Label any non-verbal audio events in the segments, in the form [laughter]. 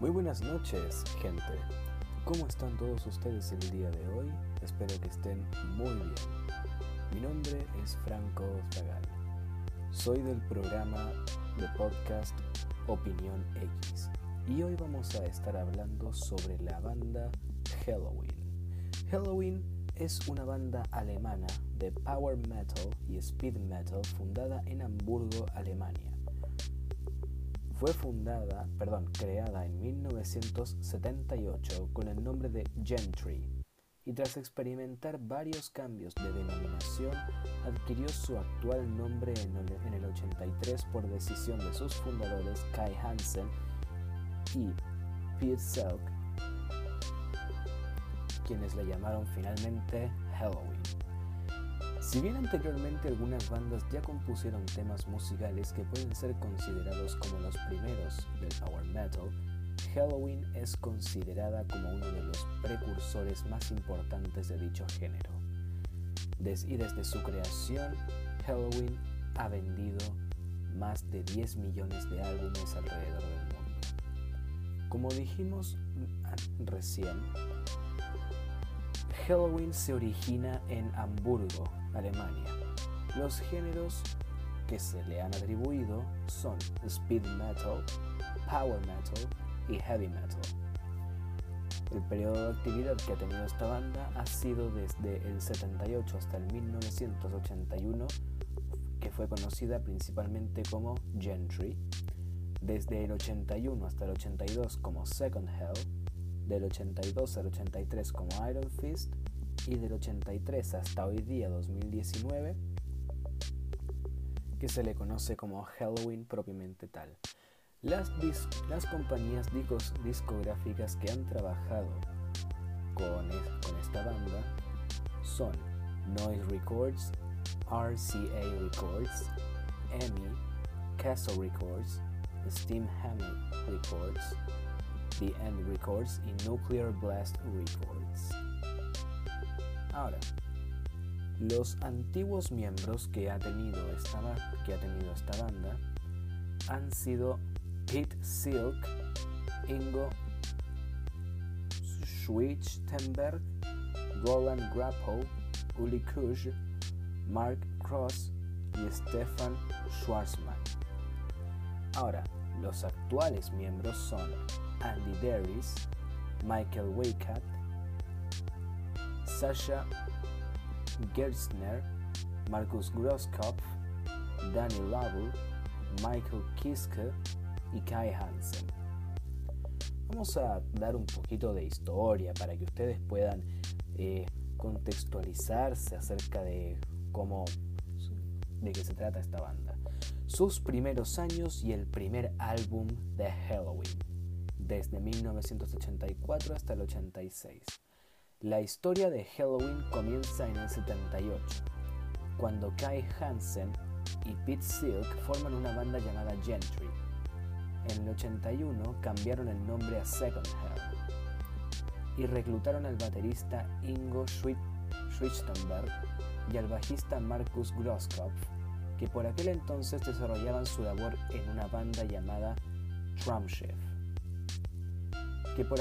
Muy buenas noches, gente. ¿Cómo están todos ustedes el día de hoy? Espero que estén muy bien. Mi nombre es Franco Zagal. Soy del programa de podcast Opinión X y hoy vamos a estar hablando sobre la banda Halloween. Halloween es una banda alemana de power metal y speed metal fundada en Hamburgo, Alemania. Fue fundada, perdón, creada en 1978 con el nombre de Gentry y tras experimentar varios cambios de denominación adquirió su actual nombre en el 83 por decisión de sus fundadores Kai Hansen y Pete Selk, quienes le llamaron finalmente Halloween. Si bien anteriormente algunas bandas ya compusieron temas musicales que pueden ser considerados como los primeros del power metal, Halloween es considerada como uno de los precursores más importantes de dicho género. y desde su creación, Halloween ha vendido más de 10 millones de álbumes alrededor del mundo. Como dijimos recién, Halloween se origina en Hamburgo, Alemania. Los géneros que se le han atribuido son speed metal, power metal y heavy metal. El periodo de actividad que ha tenido esta banda ha sido desde el 78 hasta el 1981, que fue conocida principalmente como Gentry, desde el 81 hasta el 82 como Second Hell, del 82 al 83 como Iron Fist y del 83 hasta hoy día 2019 que se le conoce como Halloween propiamente tal. Las, las compañías discográficas que han trabajado con, con esta banda son Noise Records, RCA Records, EMI, Castle Records, Steam Hammer Records, The End Records y Nuclear Blast Records. Ahora, los antiguos miembros que ha tenido esta, que ha tenido esta banda han sido Pete Silk, Ingo Schwichtenberg, Roland Grappo, Uli Kusch, Mark Cross y Stefan Schwarzman. Ahora, los actuales miembros son Andy Darius, Michael Waycat, Sasha Gerstner, Marcus Grosskopf, Danny Lovell, Michael Kiske y Kai Hansen. Vamos a dar un poquito de historia para que ustedes puedan eh, contextualizarse acerca de cómo de qué se trata esta banda. Sus primeros años y el primer álbum de Halloween desde 1984 hasta el 86. La historia de Halloween comienza en el 78, cuando Kai Hansen y Pete Silk forman una banda llamada Gentry. En el 81 cambiaron el nombre a Second Hell y reclutaron al baterista Ingo Schwichtenberg y al bajista Markus Grosskopf, que por aquel entonces desarrollaban su labor en una banda llamada por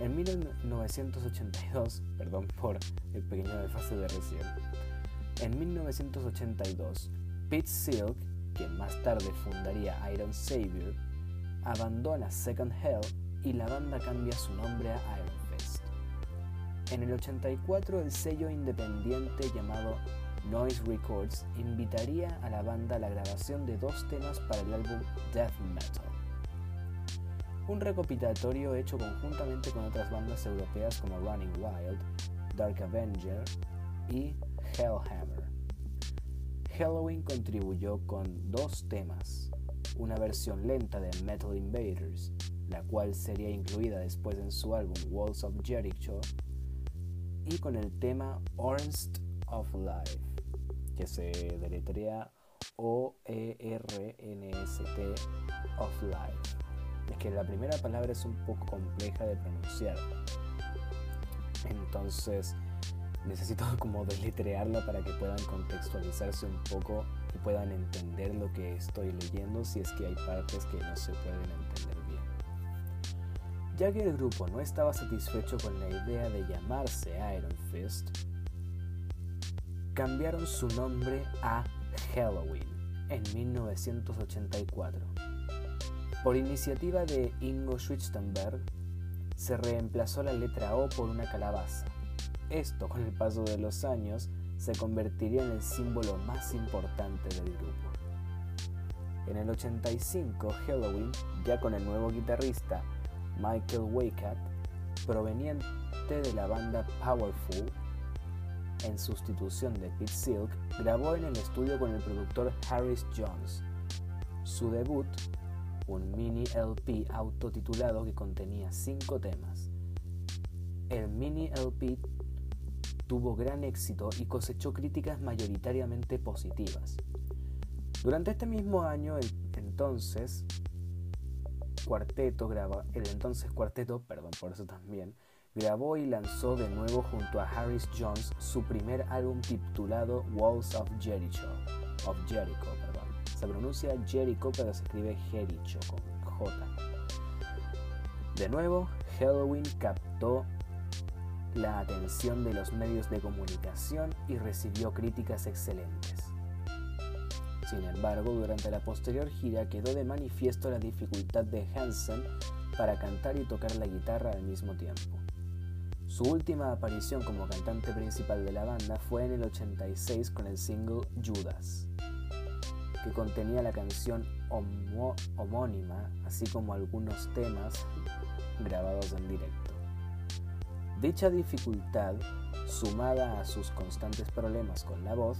en 1982, perdón por el pequeño desfase de recién, en 1982, Pete Silk, quien más tarde fundaría Iron Savior, abandona Second Hell y la banda cambia su nombre a Iron Fist. En el 84, el sello independiente llamado Noise Records invitaría a la banda a la grabación de dos temas para el álbum Death Metal un recopilatorio hecho conjuntamente con otras bandas europeas como Running Wild, Dark Avenger y Hellhammer. Halloween contribuyó con dos temas, una versión lenta de Metal Invaders, la cual sería incluida después en su álbum Walls of Jericho, y con el tema Ornst of Life, que se deletrea O-E-R-N-S-T of Life es que la primera palabra es un poco compleja de pronunciar. Entonces necesito [laughs] como deletrearla para que puedan contextualizarse un poco y puedan entender lo que estoy leyendo si es que hay partes que no se pueden entender bien. Ya que el grupo no estaba satisfecho con la idea de llamarse Iron Fist, cambiaron su nombre a Halloween en 1984. Por iniciativa de Ingo Schwichtenberg, se reemplazó la letra O por una calabaza. Esto, con el paso de los años, se convertiría en el símbolo más importante del grupo. En el 85, Halloween, ya con el nuevo guitarrista Michael Waycat, proveniente de la banda Powerful, en sustitución de Pete Silk, grabó en el estudio con el productor Harris Jones. Su debut, un mini LP autotitulado que contenía cinco temas. El mini LP tuvo gran éxito y cosechó críticas mayoritariamente positivas. Durante este mismo año, el entonces cuarteto grabó y lanzó de nuevo junto a Harris Jones su primer álbum titulado Walls of Jericho. Se pronuncia Jericho pero se escribe Jericho con J. De nuevo, Halloween captó la atención de los medios de comunicación y recibió críticas excelentes. Sin embargo, durante la posterior gira quedó de manifiesto la dificultad de Hansen para cantar y tocar la guitarra al mismo tiempo. Su última aparición como cantante principal de la banda fue en el 86 con el single Judas, que contenía la canción homónima, así como algunos temas grabados en directo. Dicha dificultad, sumada a sus constantes problemas con la voz,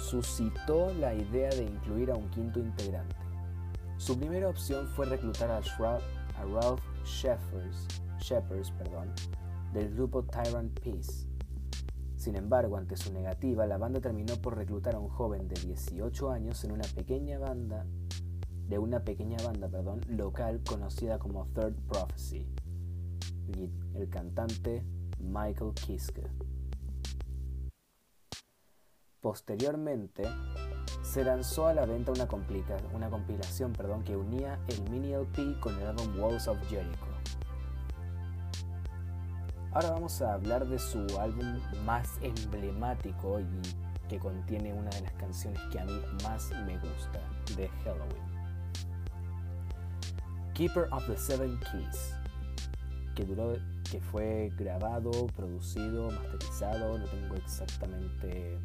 suscitó la idea de incluir a un quinto integrante. Su primera opción fue reclutar a, Ralph Sheffers, perdón, del grupo Tyrant Peace. Sin embargo, ante su negativa, la banda terminó por reclutar a un joven de 18 años en una pequeña banda de una pequeña banda perdón, local conocida como Third Prophecy, el cantante Michael Kiske. Posteriormente, se lanzó a la venta una, una compilación perdón, que unía el mini LP con el álbum Walls of Jericho. Ahora vamos a hablar de su álbum más emblemático y que contiene una de las canciones que a mí más me gusta de Halloween. Keeper of the Seven Keys, que, duró, que fue grabado, producido, masterizado, no tengo exactamente,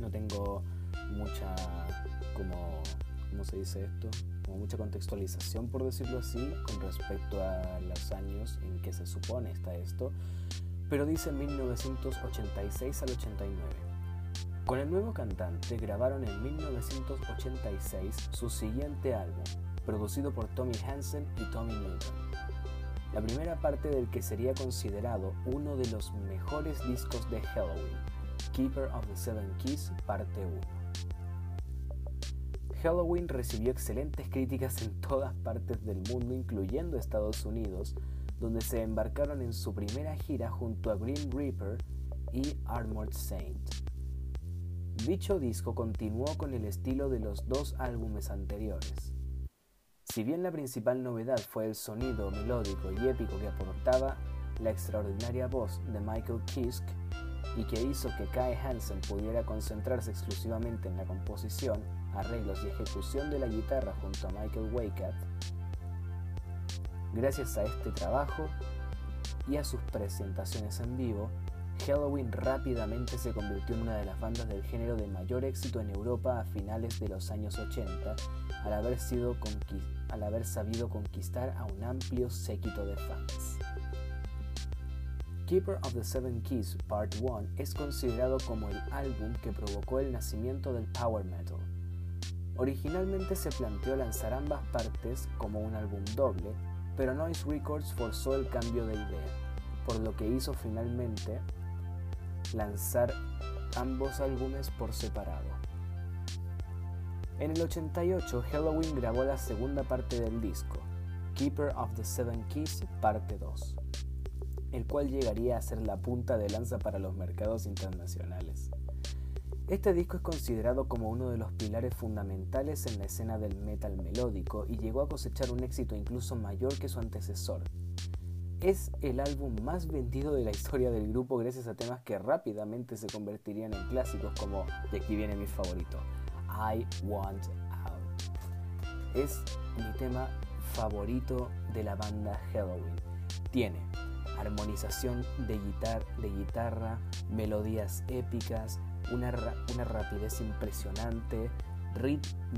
no tengo mucha como ¿cómo se dice esto? Como mucha contextualización, por decirlo así, con respecto a los años en que se supone está esto, pero dice 1986 al 89. Con el nuevo cantante grabaron en 1986 su siguiente álbum, producido por Tommy Hansen y Tommy Newton. La primera parte del que sería considerado uno de los mejores discos de Halloween, Keeper of the Seven Keys, parte 1. Halloween recibió excelentes críticas en todas partes del mundo, incluyendo Estados Unidos, donde se embarcaron en su primera gira junto a Green Reaper y Armored Saint. Dicho disco continuó con el estilo de los dos álbumes anteriores. Si bien la principal novedad fue el sonido melódico y épico que aportaba la extraordinaria voz de Michael Kiske y que hizo que Kai Hansen pudiera concentrarse exclusivamente en la composición, arreglos y ejecución de la guitarra junto a Michael Waycat, gracias a este trabajo y a sus presentaciones en vivo, Halloween rápidamente se convirtió en una de las bandas del género de mayor éxito en Europa a finales de los años 80, al haber, sido al haber sabido conquistar a un amplio séquito de fans. Keeper of the Seven Keys Part 1 es considerado como el álbum que provocó el nacimiento del power metal. Originalmente se planteó lanzar ambas partes como un álbum doble, pero Noise Records forzó el cambio de idea, por lo que hizo finalmente lanzar ambos álbumes por separado. En el 88, Halloween grabó la segunda parte del disco, Keeper of the Seven Keys, parte 2, el cual llegaría a ser la punta de lanza para los mercados internacionales. Este disco es considerado como uno de los pilares fundamentales en la escena del metal melódico y llegó a cosechar un éxito incluso mayor que su antecesor. Es el álbum más vendido de la historia del grupo gracias a temas que rápidamente se convertirían en clásicos como, y aquí viene mi favorito, I Want Out. Es mi tema favorito de la banda Halloween. Tiene armonización de, de guitarra, melodías épicas, una, rapidez impresionante,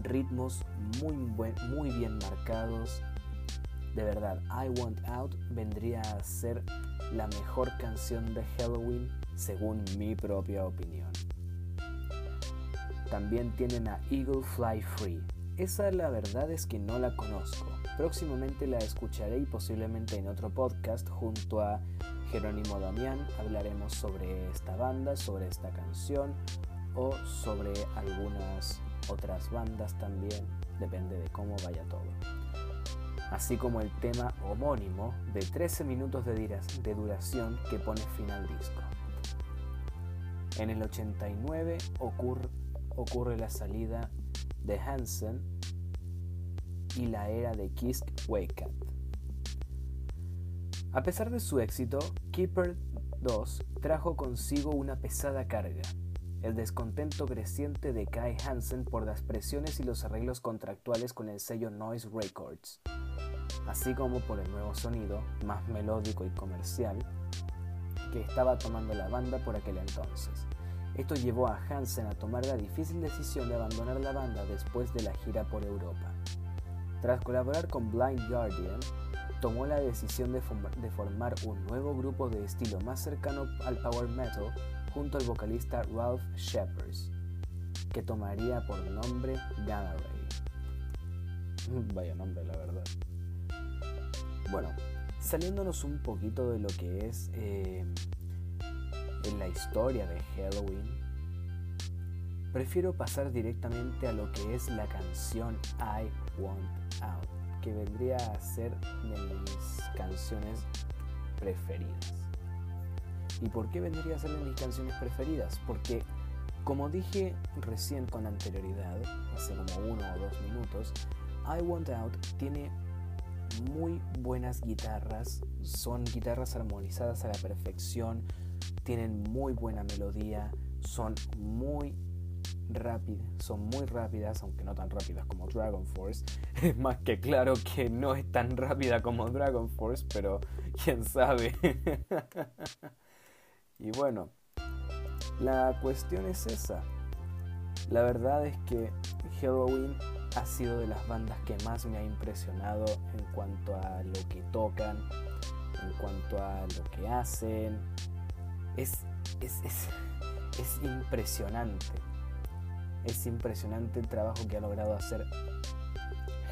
ritmos muy, muy bien marcados. De verdad, I Want Out vendría a ser la mejor canción de Halloween según mi propia opinión. También tienen a Eagle Fly Free. Esa la verdad es que no la conozco. Próximamente la escucharé y posiblemente en otro podcast junto a Jerónimo Damián hablaremos sobre esta banda, sobre esta canción o sobre algunas otras bandas también, depende de cómo vaya todo. Así como el tema homónimo de 13 minutos de duración que pone fin al disco. En el 89 ocurre, ocurre la salida de Hansen y la era de Kiss Wake Up. A pesar de su éxito, Keeper 2 trajo consigo una pesada carga, el descontento creciente de Kai Hansen por las presiones y los arreglos contractuales con el sello Noise Records, así como por el nuevo sonido, más melódico y comercial, que estaba tomando la banda por aquel entonces. Esto llevó a Hansen a tomar la difícil decisión de abandonar la banda después de la gira por Europa. Tras colaborar con Blind Guardian, tomó la decisión de, formar un nuevo grupo de estilo más cercano al power metal junto al vocalista Ralph Shepard, que tomaría por nombre Gamma Ray. [laughs] Vaya nombre, la verdad. Bueno, saliéndonos un poquito de lo que es eh, en la historia de Halloween, prefiero pasar directamente a lo que es la canción I Want Out que vendría a ser de mis canciones preferidas. ¿Y por qué vendría a ser de mis canciones preferidas? Porque, como dije recién con anterioridad, hace como uno o dos minutos, I Want Out tiene muy buenas guitarras, son guitarras armonizadas a la perfección, tienen muy buena melodía, son muy rápidas, son muy rápidas, aunque no tan rápidas como Dragon Force. [laughs] Es más que claro que no es tan rápida como Dragon Force, pero quién sabe. [laughs] y bueno, la cuestión es esa. La verdad es que Halloween ha sido de las bandas que más me ha impresionado en cuanto a lo que tocan, en cuanto a lo que hacen. Es, es, es, es impresionante. Es impresionante el trabajo que ha logrado hacer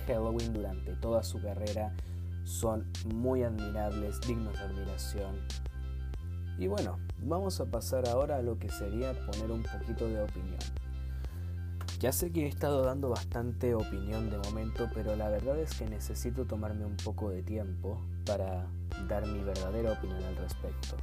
Halloween durante toda su carrera. Son muy admirables, dignos de admiración. Y bueno, vamos a pasar ahora a lo que sería poner un poquito de opinión. Ya sé que he estado dando bastante opinión de momento, pero la verdad es que necesito tomarme un poco de tiempo para dar mi verdadera opinión al respecto.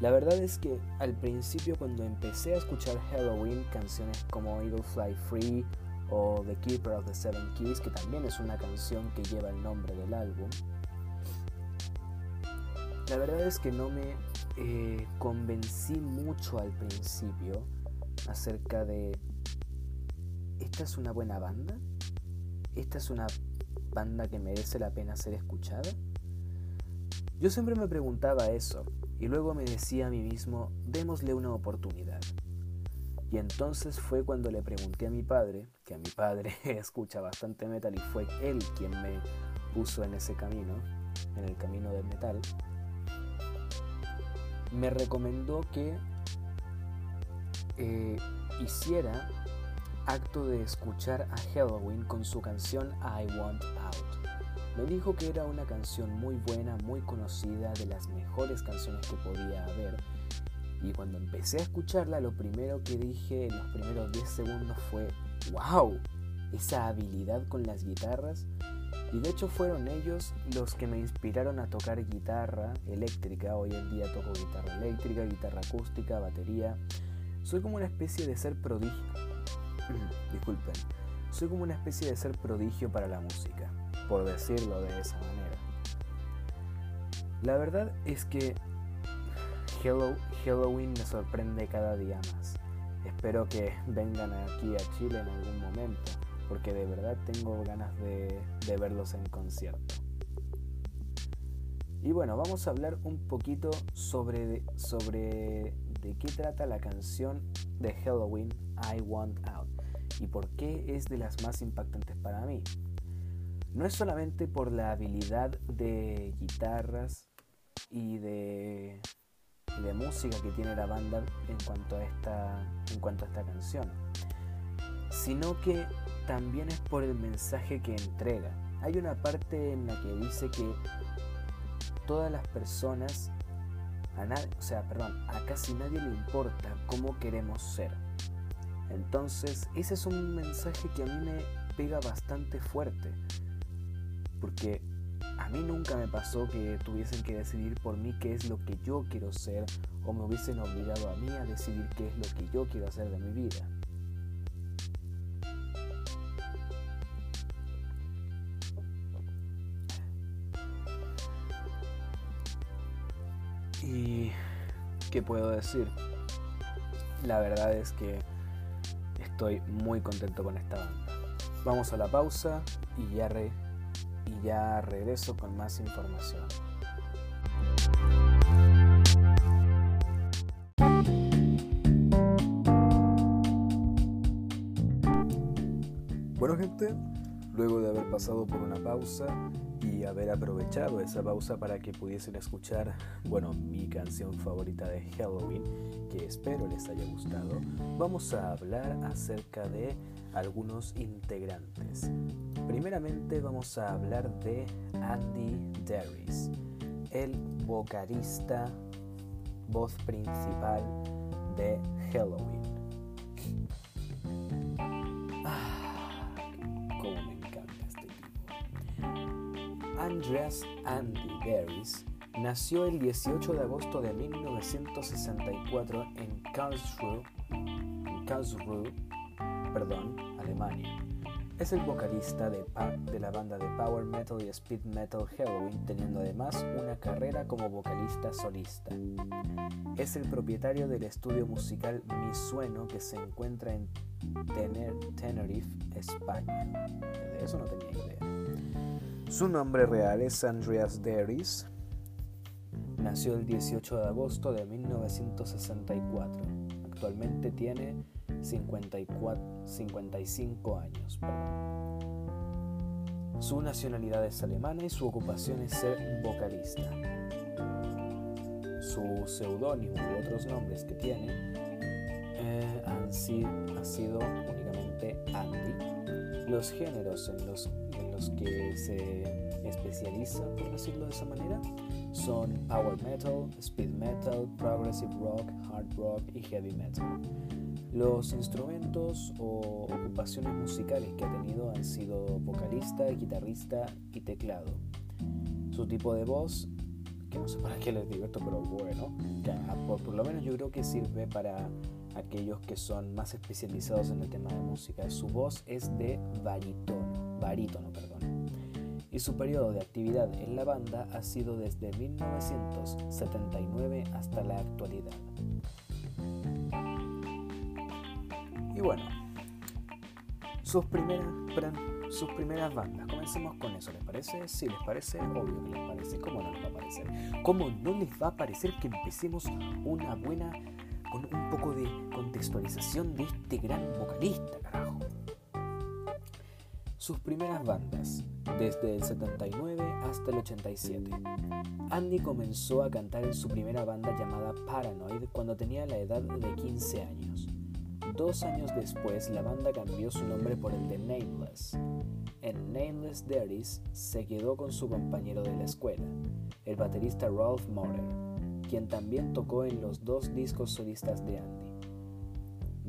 La verdad es que al principio cuando empecé a escuchar Halloween, canciones como Eagle Fly Free o The Keeper of the Seven Keys, que también es una canción que lleva el nombre del álbum, la verdad es que no me eh, convencí mucho al principio acerca de, ¿esta es una buena banda? ¿Esta es una banda que merece la pena ser escuchada? Yo siempre me preguntaba eso, y luego me decía a mí mismo, démosle una oportunidad. Y entonces fue cuando le pregunté a mi padre, que a mi padre [laughs] escucha bastante metal y fue él quien me puso en ese camino, en el camino del metal, me recomendó que eh, hiciera acto de escuchar a Halloween con su canción I Want Out. Me dijo que era una canción muy buena, muy conocida, de las mejores canciones que podía haber. Y cuando empecé a escucharla, lo primero que dije en los primeros 10 segundos fue, wow, esa habilidad con las guitarras. Y de hecho fueron ellos los que me inspiraron a tocar guitarra eléctrica. Hoy en día toco guitarra eléctrica, guitarra acústica, batería. Soy como una especie de ser prodigio. [clears throat] Disculpen. Soy como una especie de ser prodigio para la música, por decirlo de esa manera. La verdad es que Halloween me sorprende cada día más. Espero que vengan aquí a Chile en algún momento, porque de verdad tengo ganas de, verlos en concierto. Y bueno, vamos a hablar un poquito sobre, sobre de qué trata la canción de Halloween I Want Out y por qué es de las más impactantes para mí. No es solamente por la habilidad de guitarras y de, música que tiene la banda en cuanto, a esta, en cuanto a esta canción, sino que también es por el mensaje que entrega. Hay una parte en la que dice que todas las personas, a o sea, perdón, a casi nadie le importa cómo queremos ser. Entonces, ese es un mensaje que a mí me pega bastante fuerte, porque a mí nunca me pasó que tuviesen que decidir por mí qué es lo que yo quiero ser o me hubiesen obligado a mí a decidir qué es lo que yo quiero hacer de mi vida. ¿Y qué puedo decir? La verdad es que estoy muy contento con esta banda. Vamos a la pausa y ya, y ya regreso con más información. Bueno gente, luego de haber pasado por una pausa y haber aprovechado esa pausa para que pudiesen escuchar, bueno, mi canción favorita de Halloween, que espero les haya gustado, vamos a hablar acerca de algunos integrantes. Primeramente vamos a hablar de Andy Darius, el vocalista, voz principal de Halloween. Andreas Andy Darius nació el 18 de agosto de 1964 en Karlsruhe, Karlsruhe perdón, Alemania. Es el vocalista de, de la banda de power metal y speed metal Halloween, teniendo además una carrera como vocalista solista. Es el propietario del estudio musical Mi Sueno que se encuentra en Tenerife, España. De eso no tenía idea. Su nombre real es Andreas Deris. Nació el 18 de agosto de 1964. Actualmente tiene 54, 55 años. Su nacionalidad es alemana y su ocupación es ser vocalista. Su seudónimo u otros nombres que tiene eh, han sido, únicamente Andy. Los géneros en los los que se especializa, por decirlo de esa manera, son power metal, speed metal, progressive rock, hard rock y heavy metal. Los instrumentos o ocupaciones musicales que ha tenido han sido vocalista, guitarrista y teclado. Su tipo de voz, que no sé para qué les digo esto, pero bueno, por, por lo menos yo creo que sirve para aquellos que son más especializados en el tema de música. Su voz es de barítono, barítono, perdón. Y su periodo de actividad en la banda ha sido desde 1979 hasta la actualidad. Bueno, sus primeras, sus primeras bandas. Comencemos con eso, ¿les parece? Si les parece, obvio que les parece. ¿Cómo no les va a parecer? ¿Cómo no les va a parecer que empecemos una buena con un poco de contextualización de este gran vocalista, carajo. Sus primeras bandas, desde el 79 hasta el 87. Andy comenzó a cantar en su primera banda llamada Paranoid cuando tenía la edad de 15 años. Dos años después, la banda cambió su nombre por el de Nameless. En Nameless Daddies se quedó con su compañero de la escuela, el baterista Ralph Motter quien también tocó en los dos discos solistas de Andy.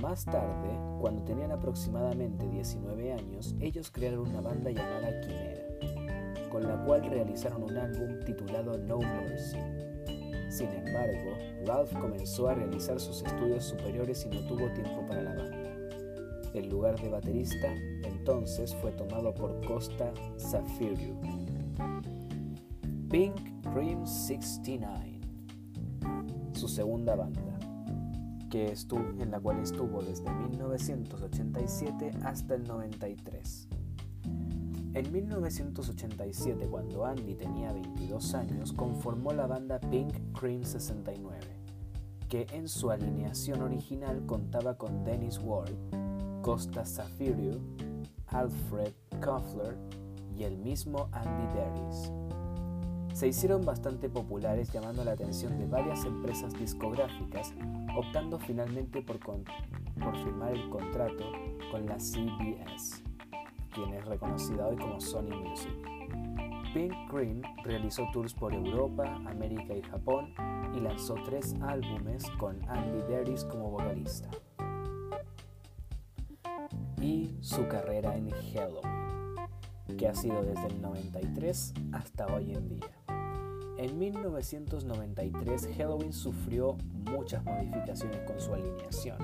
Más tarde, cuando tenían aproximadamente 19 años, ellos crearon una banda llamada Quimera, con la cual realizaron un álbum titulado No Mercy. Sin embargo, Ralph comenzó a realizar sus estudios superiores y no tuvo tiempo para la banda. El lugar de baterista entonces fue tomado por Costa Zafiru. Pink Cream 69, su segunda banda, que estuvo, en la cual estuvo desde 1987 hasta el 93. En 1987, cuando Andy tenía 22 años, conformó la banda Pink Cream 69, que en su alineación original contaba con Dennis Ward, Costa Zafirio, Alfred Koffler y el mismo Andy Darius. Se hicieron bastante populares llamando la atención de varias empresas discográficas, optando finalmente por, por firmar el contrato con la CBS, quien es reconocida hoy como Sony Music. Pink Cream realizó tours por Europa, América y Japón y lanzó tres álbumes con Andy Darius como vocalista y su carrera en Halloween, que ha sido desde el 93 hasta hoy en día. En 1993 Halloween sufrió muchas modificaciones con su alineación.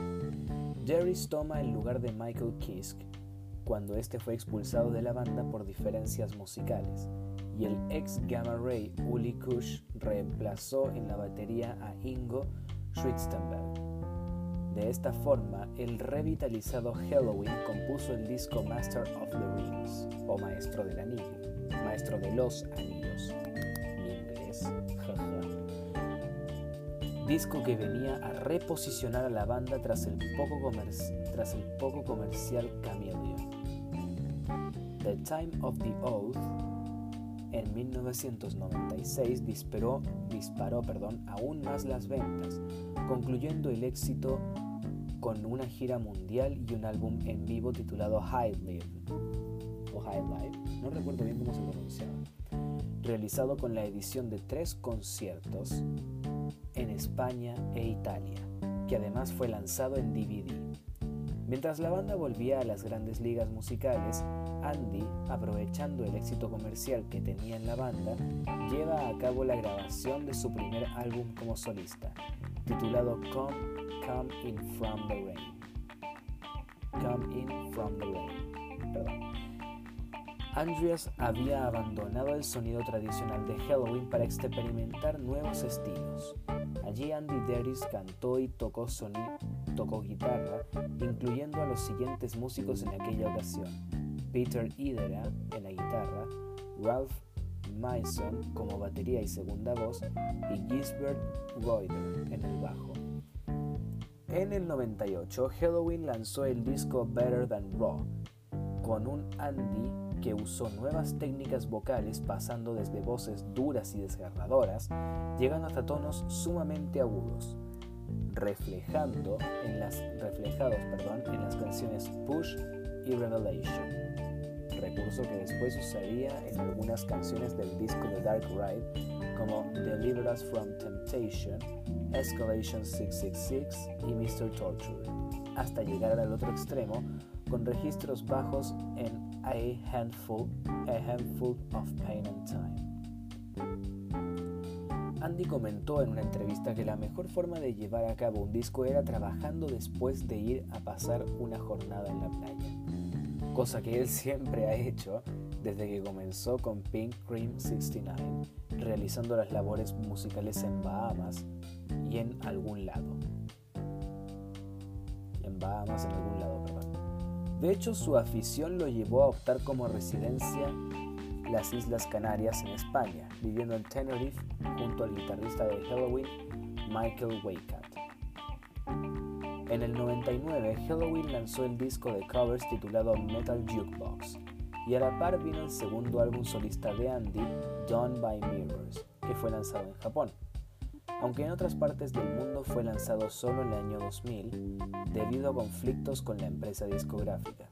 Jerry's toma el lugar de Michael Kiske cuando este fue expulsado de la banda por diferencias musicales y el ex Gamma Ray Uli Kush reemplazó en la batería a Ingo Schwitzenberg. De esta forma, el revitalizado Halloween compuso el disco Master of the Rings, o Maestro del Anillo, Maestro de los Anillos, en inglés, Disco que venía a reposicionar a la banda tras el poco, tras el poco comercial Chameleon. The Time of the Oath en 1996 disparó, aún más las ventas, concluyendo el éxito con una gira mundial y un álbum en vivo titulado High Live, o High Live, no recuerdo bien cómo se pronunciaba, realizado con la edición de tres conciertos en España e Italia, que además fue lanzado en DVD. Mientras la banda volvía a las grandes ligas musicales, Andy, aprovechando el éxito comercial que tenía en la banda, lleva a cabo la grabación de su primer álbum como solista, titulado Come, Come In From The Rain. Come In From The Rain. Andreas había abandonado el sonido tradicional de Halloween para experimentar nuevos estilos. Allí Andy Darius cantó y tocó, tocó guitarra, incluyendo a los siguientes músicos en aquella ocasión. Peter Idera en la guitarra, Ralph Mason como batería y segunda voz y Gisbert Reuter en el bajo. En el 98, Halloween lanzó el disco Better Than Raw, con un Andy que usó nuevas técnicas vocales pasando desde voces duras y desgarradoras, llegando hasta tonos sumamente agudos, reflejando en las, reflejados perdón, en las canciones Push y Revelation, recurso que después usaría en algunas canciones del disco de Dark Ride como Deliver Us From Temptation, Escalation 666 y Mr. Torture, hasta llegar al otro extremo con registros bajos en A Handful, a handful of Pain and Time. Andy comentó en una entrevista que la mejor forma de llevar a cabo un disco era trabajando después de ir a pasar una jornada en la playa, cosa que él siempre ha hecho desde que comenzó con Pink Cream 69, realizando las labores musicales en Bahamas y en algún lado. En Bahamas, en algún lado, perdón. De hecho, su afición lo llevó a optar como residencia las Islas Canarias en España, viviendo en Tenerife junto al guitarrista de Halloween, Michael Waycat. En el 99, Halloween lanzó el disco de covers titulado Metal Jukebox, y a la par vino el segundo álbum solista de Andy, Done by Mirrors, que fue lanzado en Japón aunque en otras partes del mundo fue lanzado solo en el año 2000 debido a conflictos con la empresa discográfica.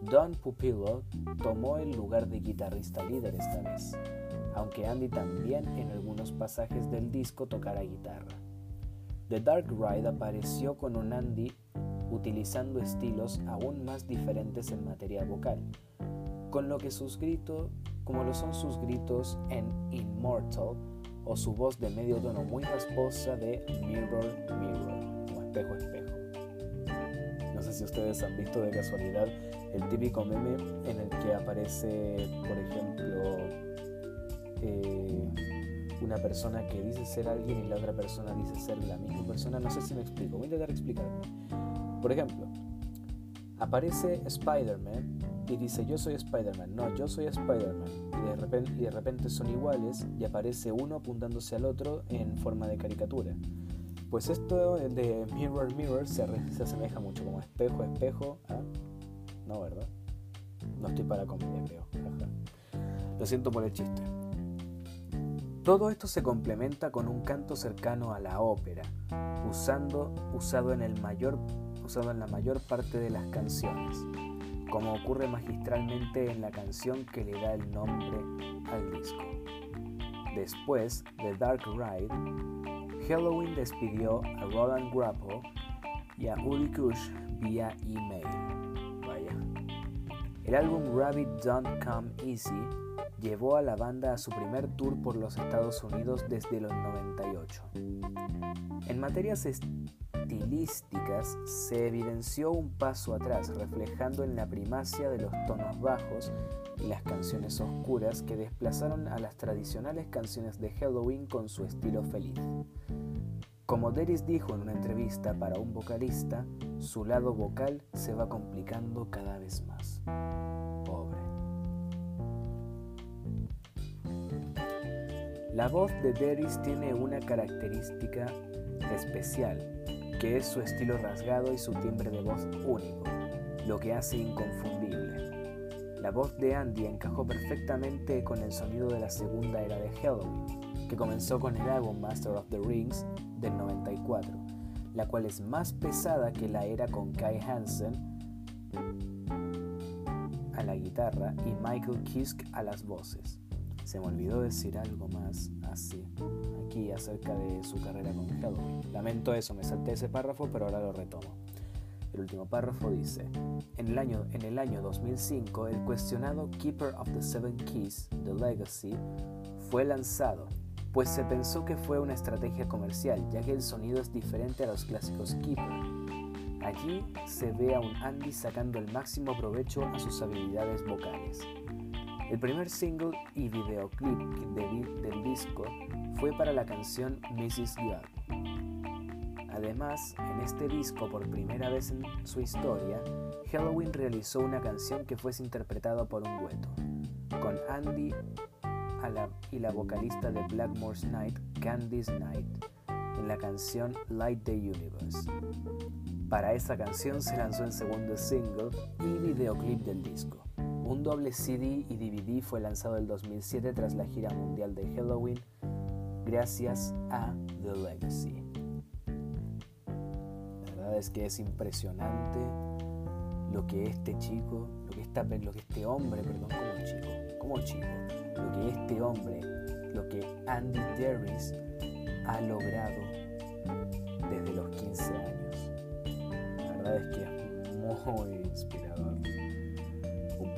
Don Pupillo tomó el lugar de guitarrista líder esta vez, aunque Andy también en algunos pasajes del disco tocara guitarra. The Dark Ride apareció con un Andy utilizando estilos aún más diferentes en materia vocal, con lo que sus gritos, como lo son sus gritos en Immortal, o su voz de medio tono muy rasposa de Mirror Mirror, como espejo espejo. No sé si ustedes han visto de casualidad el típico meme en el que aparece, por ejemplo, eh, una persona que dice ser alguien y la otra persona dice ser la misma persona. No sé si me explico, voy a intentar explicarme. Por ejemplo, aparece Spider-Man y dice yo soy Spider-Man, no, yo soy Spider-Man. Y de, repente, y de repente son iguales y aparece uno apuntándose al otro en forma de caricatura. Pues esto de Mirror Mirror se, se asemeja mucho como espejo espejo. ¿ah? No, ¿verdad? No estoy para comedia, creo. Lo siento por el chiste. Todo esto se complementa con un canto cercano a la ópera, usando, usado, en el mayor, usado en la mayor parte de las canciones, como ocurre magistralmente en la canción que le da el nombre al disco. Después de Dark Ride, Halloween despidió a Roland Grapple y a Uli Kush vía email. Vaya. El álbum Rabbit Don't Come Easy llevó a la banda a su primer tour por los Estados Unidos desde los 98. En materias estilísticas se evidenció un paso atrás, reflejando en la primacia de los tonos bajos y las canciones oscuras que desplazaron a las tradicionales canciones de Halloween con su estilo feliz. Como Deris dijo en una entrevista para un vocalista, su lado vocal se va complicando cada vez más. La voz de Deris tiene una característica especial, que es su estilo rasgado y su timbre de voz único, lo que hace inconfundible. La voz de Andy encajó perfectamente con el sonido de la segunda era de Halloween, que comenzó con el álbum Master of the Rings del 94, la cual es más pesada que la era con Kai Hansen a la guitarra y Michael Kiske a las voces. Se me olvidó decir algo más así aquí acerca de su carrera con Halloween. Lamento eso, me salté ese párrafo, pero ahora lo retomo. El último párrafo dice, en el, año, en el año 2005 el cuestionado Keeper of the Seven Keys, The Legacy, fue lanzado, pues se pensó que fue una estrategia comercial, ya que el sonido es diferente a los clásicos Keeper. Allí se ve a un Andy sacando el máximo provecho a sus habilidades vocales. El primer single y videoclip del disco fue para la canción Mrs. God. Además, en este disco, por primera vez en su historia, Halloween realizó una canción que fuese interpretada por un dueto, con Andy y la vocalista de Blackmore's Night, Candice Night, en la canción Light the Universe. Para esa canción se lanzó el segundo single y videoclip del disco. Un doble CD y DVD fue lanzado en 2007 tras la gira mundial de Halloween gracias a The Legacy. La verdad es que es impresionante lo que este chico, lo que, este hombre, perdón, como chico, como chico, lo que este hombre, lo que Andy Derris ha logrado desde los 15 años. La verdad es que es muy inspirador.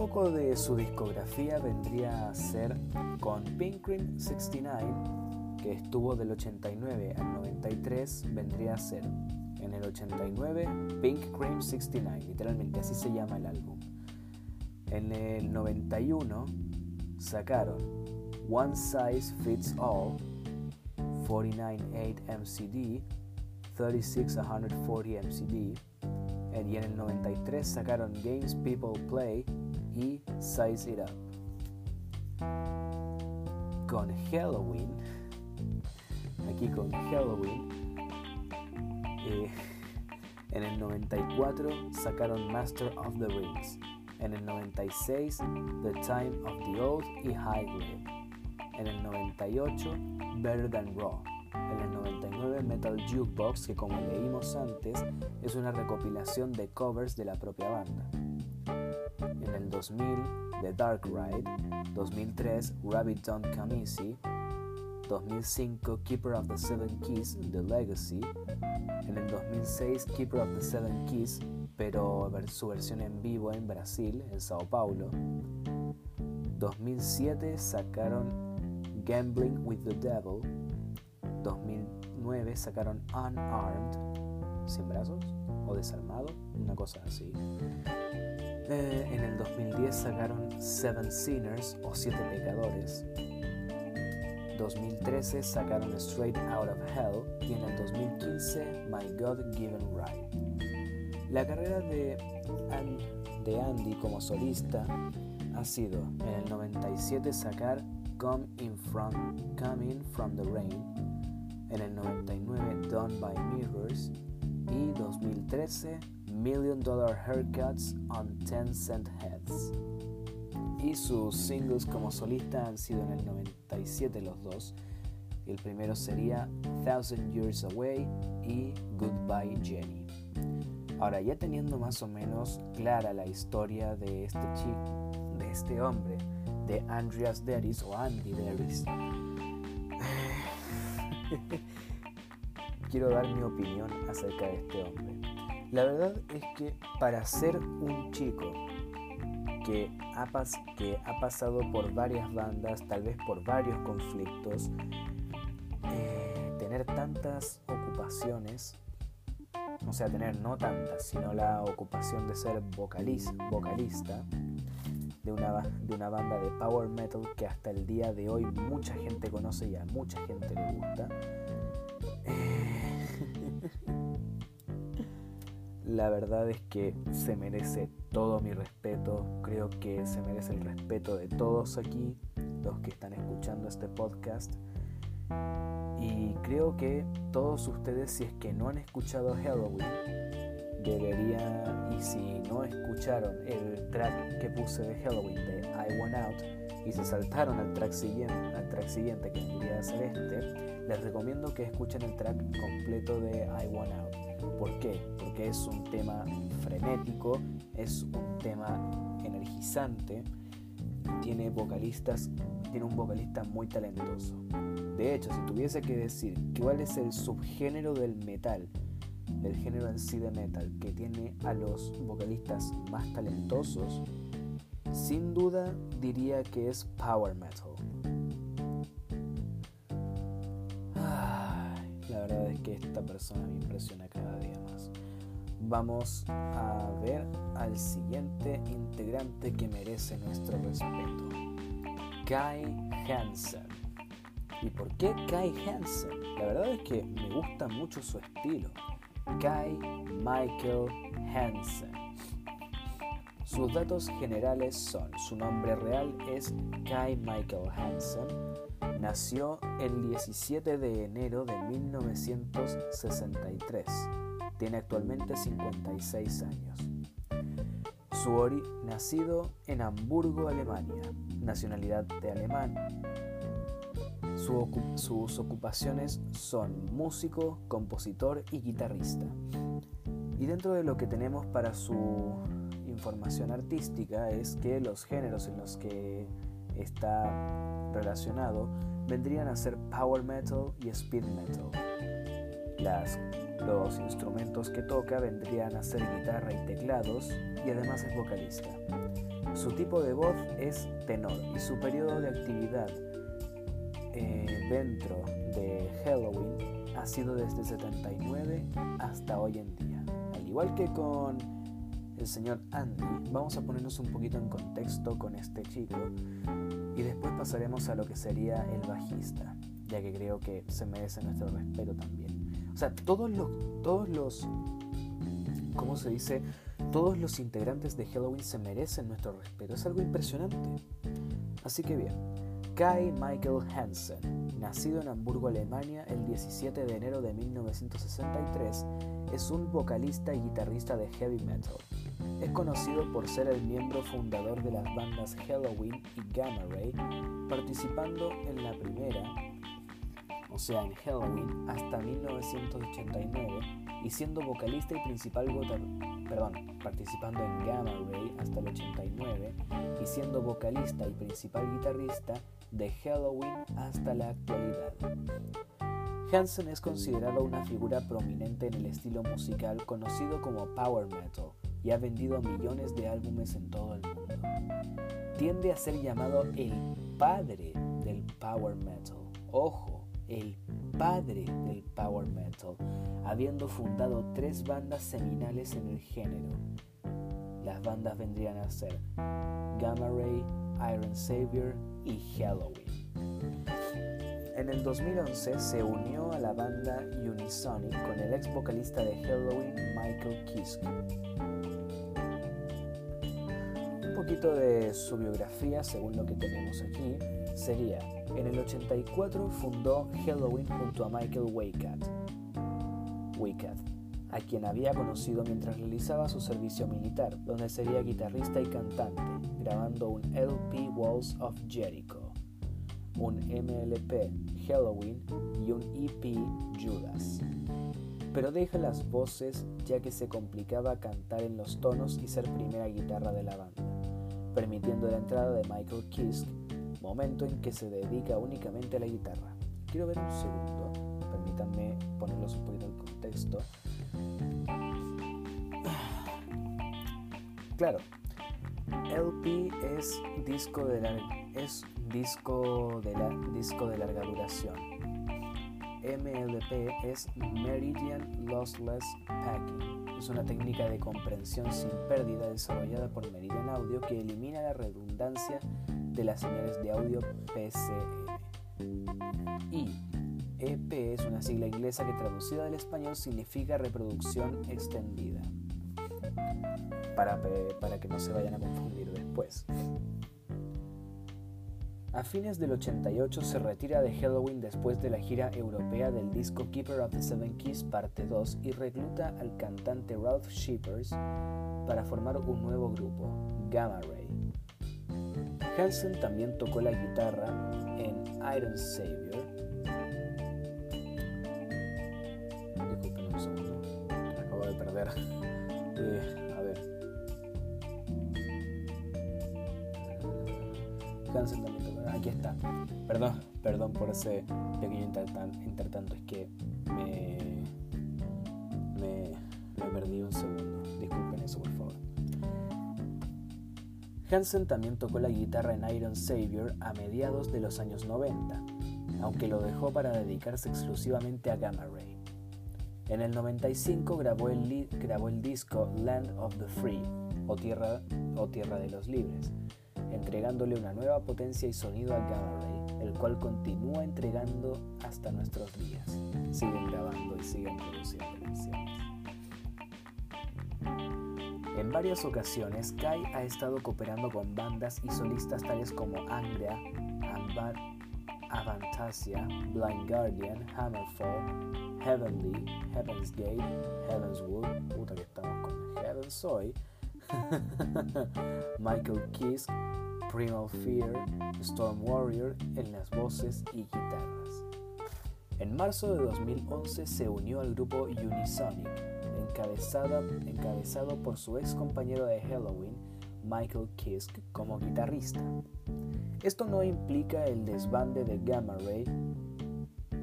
Poco de su discografía vendría a ser con Pink Cream 69, que estuvo del 89 al 93, vendría a ser en el 89 Pink Cream 69, literalmente así se llama el álbum. En el 91 sacaron One Size Fits All, 49.8 MCD, 36.140 MCD, y en el 93 sacaron Games People Play y Size It Up. Con Halloween, aquí con Halloween, eh, en el 94 sacaron Master of the Rings. En el 96 The Time of the Old y High Grade. En el 98 Better Than Raw. En el 99 Metal Jukebox, que como leímos antes, es una recopilación de covers de la propia banda 2000 The Dark Ride, 2003 Rabbit Don't Come Easy, 2005 Keeper of the Seven Keys, The Legacy, en el 2006 Keeper of the Seven Keys, pero su versión en vivo en Brasil, en Sao Paulo. 2007 sacaron Gambling with the Devil, 2009 sacaron Unarmed, sin brazos o desarmado, una cosa así. Eh, en el 2010 sacaron Seven Sinners o Siete Pecadores. 2013 sacaron Straight Out of Hell y en el 2015 My God Given Right. La carrera de, de Andy como solista ha sido en el 97 sacar Come in from, Coming from the Rain, en el 99 Done by Mirrors y 2013 Million Dollar Haircuts on 10 Cent Heads. Y sus singles como solista han sido en el 97 los dos. El primero sería Thousand Years Away y Goodbye Jenny. Ahora ya teniendo más o menos clara la historia de este chico, de este hombre, de Andreas Deris o Andy Deris, [sighs] quiero dar mi opinión acerca de este hombre. La verdad es que para ser un chico que ha, pasado por varias bandas, tal vez por varios conflictos, eh, tener tantas ocupaciones, o sea, tener no tantas, sino la ocupación de ser vocalista, vocalista de una, de una banda de power metal que hasta el día de hoy mucha gente conoce y a mucha gente le gusta. La verdad es que se merece todo mi respeto, creo que se merece el respeto de todos aquí, los que están escuchando este podcast. Y creo que todos ustedes, si es que no han escuchado Halloween, deberían, y si no escucharon el track que puse de Halloween de I Want Out, y se saltaron al track siguiente, al track siguiente que debería ser este, les recomiendo que escuchen el track completo de I Want Out. ¿Por qué? Porque es un tema frenético, es un tema energizante, tiene vocalistas, tiene un vocalista muy talentoso. De hecho, si tuviese que decir cuál es el subgénero del metal, del género en sí de metal, que tiene a los vocalistas más talentosos, sin duda diría que es power metal. Verdad es que esta persona me impresiona cada día más. Vamos a ver al siguiente integrante que merece nuestro respeto. Kai Hansen. ¿Y por qué Kai Hansen? La verdad es que me gusta mucho su estilo. Kai Michael Hansen. Sus datos generales son, su nombre real es Kai Michael Hansen, nació el 17 de enero de 1963, tiene actualmente 56 años. Su ori nacido en Hamburgo, Alemania, nacionalidad de alemán. sus ocupaciones son músico, compositor y guitarrista. Y dentro de lo que tenemos para su información artística es que los géneros en los que está relacionado vendrían a ser power metal y speed metal. Los instrumentos que toca vendrían a ser guitarra y teclados y además es vocalista. Su tipo de voz es tenor y su periodo de actividad eh, dentro de Halloween ha sido desde 79 hasta hoy en día. Al igual que con el señor Andy, vamos a ponernos un poquito en contexto con este chico y después pasaremos a lo que sería el bajista, ya que creo que se merece nuestro respeto también. O sea, todos los, todos los, ¿cómo se dice? Todos los integrantes de Halloween se merecen nuestro respeto. Es algo impresionante. Así que bien, Kai Michael Hansen, nacido en Hamburgo, Alemania, el 17 de enero de 1963, es un vocalista y guitarrista de heavy metal. Es conocido por ser el miembro fundador de las bandas Halloween y Gamma Ray, participando en la primera, o sea, en Halloween, hasta 1989 y siendo vocalista y principal perdón, participando en Gamma Ray hasta el 89 y siendo vocalista y principal guitarrista de Halloween hasta la actualidad. Hansen es considerado una figura prominente en el estilo musical conocido como power metal y ha vendido millones de álbumes en todo el mundo. Tiende a ser llamado el padre del power metal. Ojo, el padre del power metal, habiendo fundado tres bandas seminales en el género. Las bandas vendrían a ser Gamma Ray, Iron Savior y Halloween. En el 2011 se unió a la banda Unisonic con el ex vocalista de Halloween, Michael Kiske. Un poquito de su biografía, según lo que tenemos aquí, sería, en el 84 fundó Halloween junto a Michael Waycat, Waycat, a quien había conocido mientras realizaba su servicio militar, donde sería guitarrista y cantante, grabando un LP Walls of Jericho un MLP Halloween y un EP Judas. Pero deja las voces ya que se complicaba cantar en los tonos y ser primera guitarra de la banda, permitiendo la entrada de Michael Kiske, momento en que se dedica únicamente a la guitarra. Quiero ver un segundo, permítanme ponerlos un poquito en contexto. Claro, LP es disco de la, es disco de, la, disco de larga duración. MLP es Meridian Lossless Packing. Es una técnica de comprensión sin pérdida desarrollada por Meridian Audio que elimina la redundancia de las señales de audio PCM. Y EP es una sigla inglesa que traducida del español significa reproducción extendida. Para, que no se vayan a confundir después. A fines del 88 se retira de Halloween después de la gira europea del disco Keeper of the Seven Keys parte 2 y recluta al cantante Ralph Shippers para formar un nuevo grupo, Gamma Ray. Hansen también tocó la guitarra en Iron Savior. Por ese pequeño intertanto, es que me, me, perdí un segundo. Disculpen eso, por favor. Hansen también tocó la guitarra en Iron Savior a mediados de los años 90, aunque lo dejó para dedicarse exclusivamente a Gamma Ray. En el 95 grabó el, grabó el disco Land of the Free, o Tierra, o Tierra de los Libres, entregándole una nueva potencia y sonido a Gamma Ray, el cual continúa entregando hasta nuestros días. Siguen grabando y siguen produciendo canciones. En varias ocasiones, Kai ha estado cooperando con bandas y solistas tales como Angria, Ambar, Avantasia, Blind Guardian, Hammerfall, Heavenly, Heaven's Gate, Heaven's Wood, puta que estamos con Heaven's Soy, [laughs] Michael Kiss, Primal Fear, Storm Warrior en las voces y guitarras. En marzo de 2011 se unió al grupo Unisonic, encabezado, por su ex compañero de Halloween, Michael Kiske, como guitarrista. Esto no implica el desbande de Gamma Ray,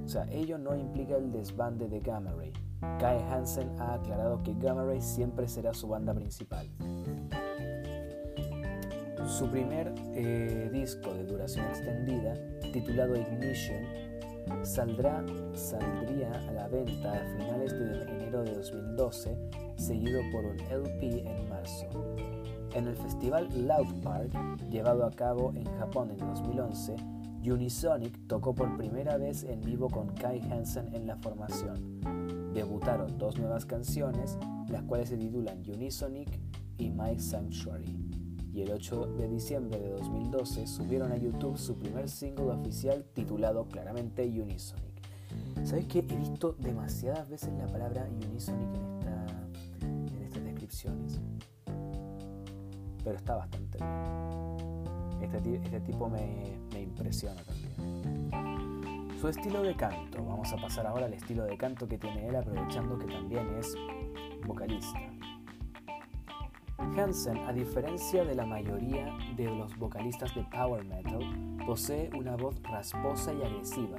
o sea, ello no implica el desbande de Gamma Ray. Kai Hansen ha aclarado que Gamma Ray siempre será su banda principal. Su primer eh, disco de duración extendida, titulado Ignition, saldrá, saldría a la venta a finales de enero de 2012, seguido por un LP en marzo. En el festival Loud Park, llevado a cabo en Japón en 2011, Unisonic tocó por primera vez en vivo con Kai Hansen en la formación. Debutaron dos nuevas canciones, las cuales se titulan Unisonic y My Sanctuary y el 8 de diciembre de 2012 subieron a YouTube su primer single oficial titulado claramente Unisonic. ¿Sabes que he visto demasiadas veces la palabra Unisonic en, en estas descripciones? Pero está bastante bien. Este, este tipo me, me impresiona también. Su estilo de canto. Vamos a pasar ahora al estilo de canto que tiene él aprovechando que también es vocalista. Hansen, a diferencia de la mayoría de los vocalistas de power metal, posee una voz rasposa y agresiva,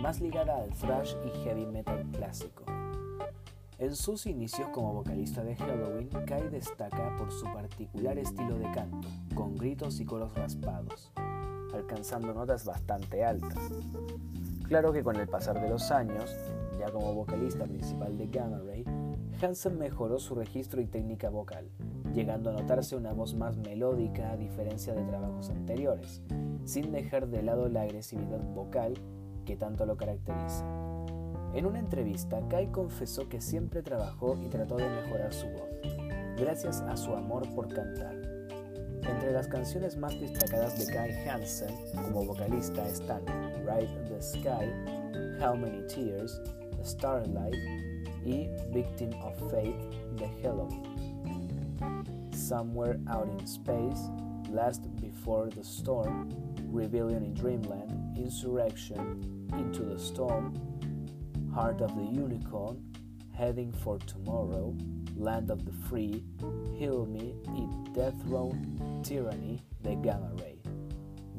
más ligada al thrash y heavy metal clásico. En sus inicios como vocalista de Halloween, Kai destaca por su particular estilo de canto, con gritos y coros raspados. alcanzando notas bastante altas. Claro que con el pasar de los años, ya como vocalista principal de Gamma Ray, Hansen mejoró su registro y técnica vocal, llegando a notarse una voz más melódica a diferencia de trabajos anteriores, sin dejar de lado la agresividad vocal que tanto lo caracteriza. En una entrevista, Kai confesó que siempre trabajó y trató de mejorar su voz, gracias a su amor por cantar. Entre las canciones más destacadas de Kai Hansen como vocalista están Ride the Sky, How Many Tears, Starlight y Victim of Fate de Halloween. Somewhere Out in Space, Last Before the Storm, Rebellion in Dreamland, Insurrection, Into the Storm, Heart of the Unicorn, Heading for Tomorrow, Land of the Free, Heal Me y Death Throne Tyranny the Gamma Ray,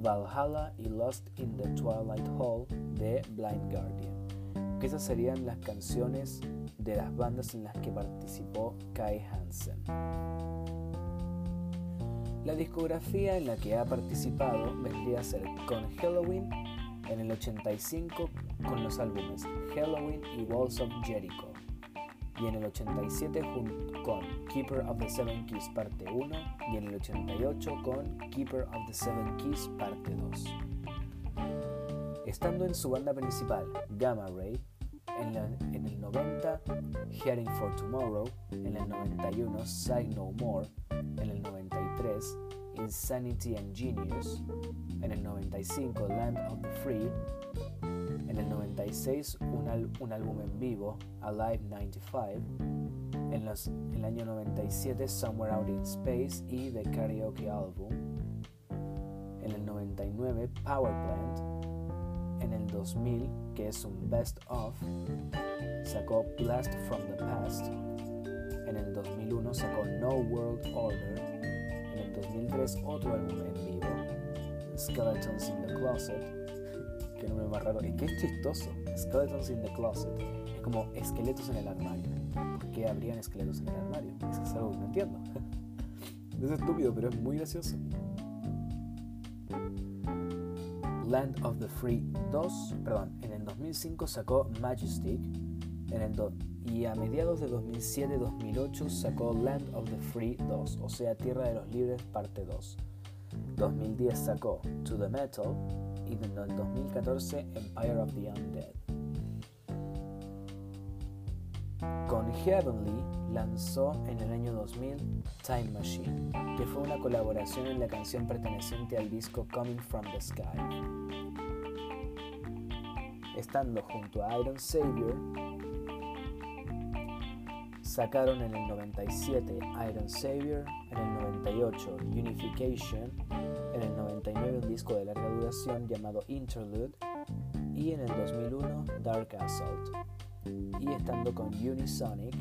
Valhalla y Lost in the Twilight Hall the Blind Guardian, esas serían las canciones de las bandas en las que participó Kai Hansen. La discografía en la que ha participado vendría a ser con Halloween en el 85 con los álbumes Halloween y Walls of Jericho y en el 87 con Keeper of the Seven Keys parte 1 y en el 88 con Keeper of the Seven Keys parte 2. Estando en su banda principal, Gamma Ray, en, en, el 90 Hearing for Tomorrow, en el 91 Sight No More, en el 93 Insanity and Genius, en el 95 Land of the Free, en el 96 un, un álbum en vivo, Alive 95, en los, el año 97 Somewhere Out in Space y The Karaoke Album, en el 99 Power Plant, en el 2000 que es un Best of, sacó Blast from the Past, en el 2001 sacó No World Order, en el 2003 otro álbum en vivo, Skeletons in the Closet, qué nombre más raro. Es que es chistoso. Skeletons in the Closet. Es como esqueletos en el armario. ¿Por qué habrían esqueletos en el armario? Es algo que no entiendo. [laughs] es estúpido, pero es muy gracioso. Land of the Free 2, perdón, en el 2005 sacó Majestic en el y a mediados de 2007-2008 sacó Land of the Free 2, o sea, Tierra de los Libres parte 2. 2010 sacó To the Metal y en el 2014 Empire of the Undead. Heavenly lanzó en el año 2000 Time Machine, que fue una colaboración en la canción perteneciente al disco Coming from the Sky. Estando junto a Iron Savior, sacaron en el 97 Iron Savior, en el 98 Unification, en el 99 un disco de larga duración llamado Interlude y en el 2001 Dark Assault. Y estando con Unisonic,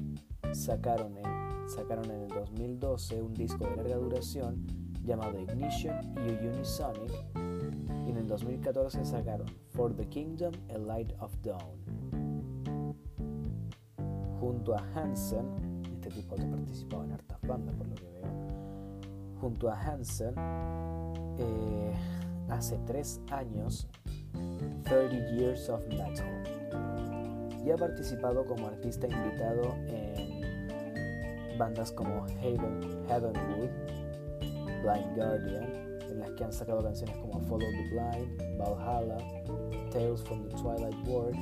sacaron en, sacaron en el 2012 un disco de larga duración llamado Ignition y Unisonic. Y en el 2014 sacaron For the Kingdom, A Light of Dawn. Junto a Hansen, este tipo que participado en hartas bandas por lo que veo, junto a Hansen eh, hace tres años 30 Years of Metal y ha participado como artista invitado en bandas como Haven, Heavenwood, Blind Guardian, en las que han sacado canciones como Follow the Blind, Valhalla, Tales from the Twilight World,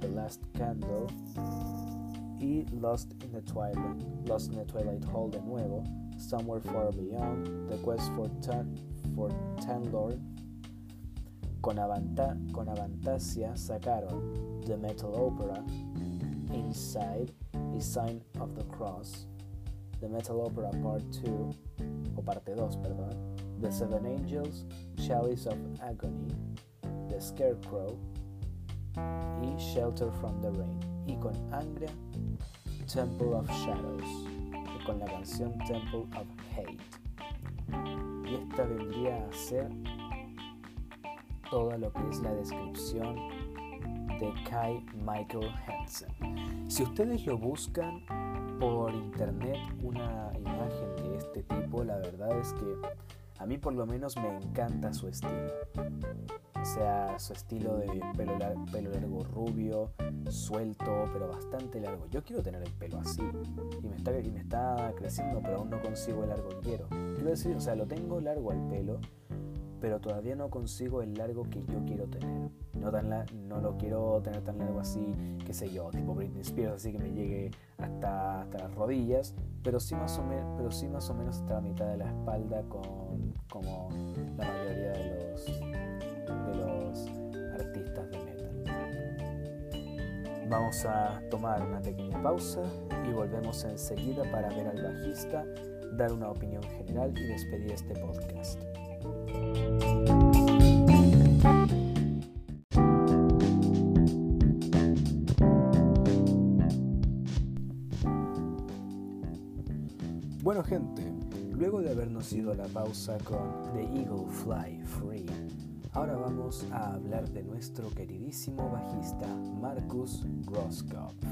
The Last Candle y Lost in the Twilight, Lost in the Twilight Hall de nuevo, Somewhere Far Beyond, The Quest for, Ten, for Ten Lord. Con, Avanta, con Avantasia sacaron The Metal Opera, Inside y Sign of the Cross, The Metal Opera Part 2, o Parte 2, perdón, The Seven Angels, Chalice of Agony, The Scarecrow y Shelter from the Rain. Y con Angra, Temple of Shadows con la canción Temple of Hate. Y esta vendría a ser todo lo que es la descripción de Kai Michael Hansen. Si ustedes lo buscan por internet una imagen de este tipo, la verdad es que A mí por lo menos me encanta su estilo. O sea, su estilo de pelo, pelo largo rubio, suelto, pero bastante largo. Yo quiero tener el pelo así. Y me, está, y me está creciendo, pero aún no consigo el largo que quiero. Quiero decir, o sea, lo tengo largo al pelo, pero todavía no consigo el largo que yo quiero tener. No, tan no lo quiero tener tan largo así, qué sé yo, tipo Britney Spears, así que me llegue hasta, hasta las rodillas, pero sí, más o pero sí más o menos hasta la mitad de la espalda con como la mayoría de los, de los artistas de metal. Vamos a tomar una pequeña pausa y volvemos enseguida para ver al bajista, dar una opinión general y despedir este podcast. Bueno gente, luego de habernos ido a la pausa con The Eagle Fly Free, ahora vamos a hablar de nuestro queridísimo bajista Marcus Groskopf.